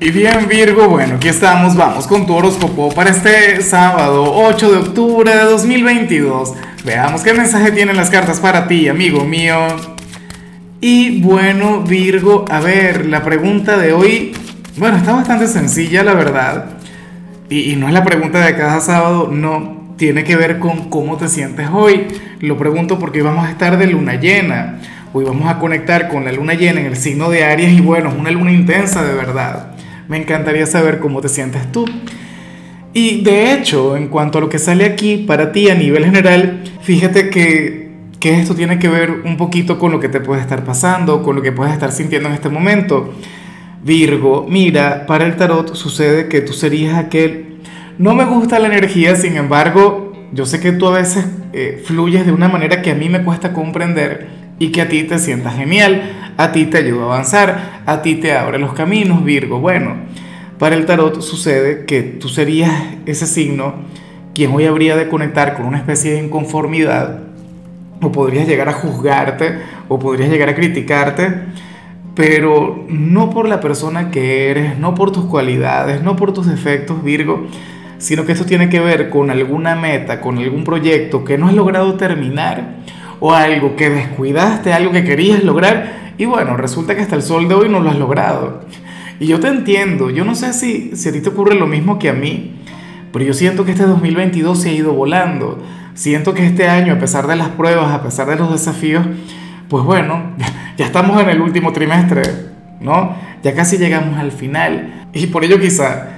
Y bien Virgo, bueno, aquí estamos, vamos con tu horóscopo para este sábado 8 de octubre de 2022. Veamos qué mensaje tienen las cartas para ti, amigo mío. Y bueno Virgo, a ver, la pregunta de hoy, bueno, está bastante sencilla la verdad. Y, no es la pregunta de cada sábado, no, tiene que ver con cómo te sientes hoy. Lo pregunto porque vamos a estar de luna llena. Hoy vamos a conectar con la luna llena en el signo de Aries y bueno, es una luna intensa de verdad. Me encantaría saber cómo te sientes tú. Y de hecho, en cuanto a lo que sale aquí para ti a nivel general, fíjate que, que esto tiene que ver un poquito con lo que te puede estar pasando, con lo que puedes estar sintiendo en este momento. Virgo, mira, para el tarot sucede que tú serías aquel... No me gusta la energía, sin embargo, yo sé que tú a veces eh, fluyes de una manera que a mí me cuesta comprender y que a ti te sientas genial, a ti te ayuda a avanzar, a ti te abre los caminos, Virgo. Bueno, para el tarot sucede que tú serías ese signo quien hoy habría de conectar con una especie de inconformidad, o podrías llegar a juzgarte, o podrías llegar a criticarte, pero no por la persona que eres, no por tus cualidades, no por tus defectos, Virgo, sino que esto tiene que ver con alguna meta, con algún proyecto que no has logrado terminar o algo que descuidaste, algo que querías lograr y bueno, resulta que hasta el sol de hoy no lo has logrado. Y yo te entiendo, yo no sé si, si a ti te ocurre lo mismo que a mí, pero yo siento que este 2022 se ha ido volando. Siento que este año, a pesar de las pruebas, a pesar de los desafíos, pues bueno, ya estamos en el último trimestre, ¿no? Ya casi llegamos al final. Y por ello quizá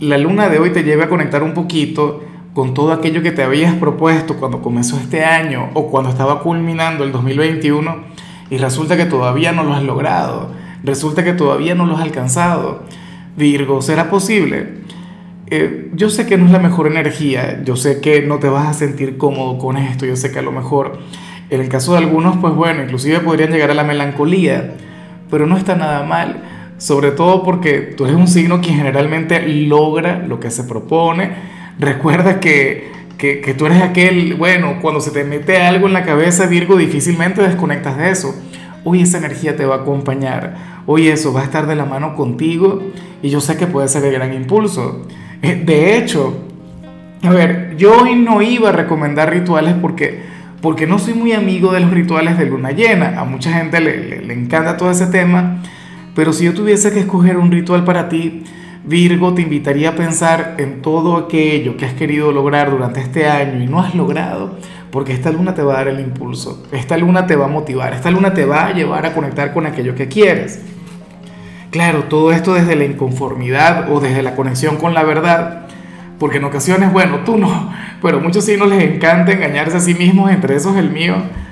la luna de hoy te lleve a conectar un poquito con todo aquello que te habías propuesto cuando comenzó este año o cuando estaba culminando el 2021 y resulta que todavía no lo has logrado, resulta que todavía no lo has alcanzado. Virgo, ¿será posible? Eh, yo sé que no es la mejor energía, yo sé que no te vas a sentir cómodo con esto, yo sé que a lo mejor en el caso de algunos, pues bueno, inclusive podrían llegar a la melancolía, pero no está nada mal, sobre todo porque tú eres un signo que generalmente logra lo que se propone, Recuerda que, que, que, tú eres aquel, bueno, cuando se te mete algo en la cabeza, Virgo, difícilmente desconectas de eso. Hoy esa energía te va a acompañar, hoy eso va a estar de la mano contigo y yo sé que puede ser de gran impulso. Eh, de hecho, a ver, yo hoy no iba a recomendar rituales porque, porque no soy muy amigo de los rituales de luna llena. A mucha gente le, le, le encanta todo ese tema, pero si yo tuviese que escoger un ritual para ti, Virgo te invitaría a pensar en todo aquello que has querido lograr durante este año y no has logrado, porque esta luna te va a dar el impulso, esta luna te va a motivar, esta luna te va a llevar a conectar con aquello que quieres. Claro, todo esto desde la inconformidad o desde la conexión con la verdad, porque en ocasiones, bueno, tú no, pero muchos sí no les encanta engañarse a sí mismos, entre esos el mío.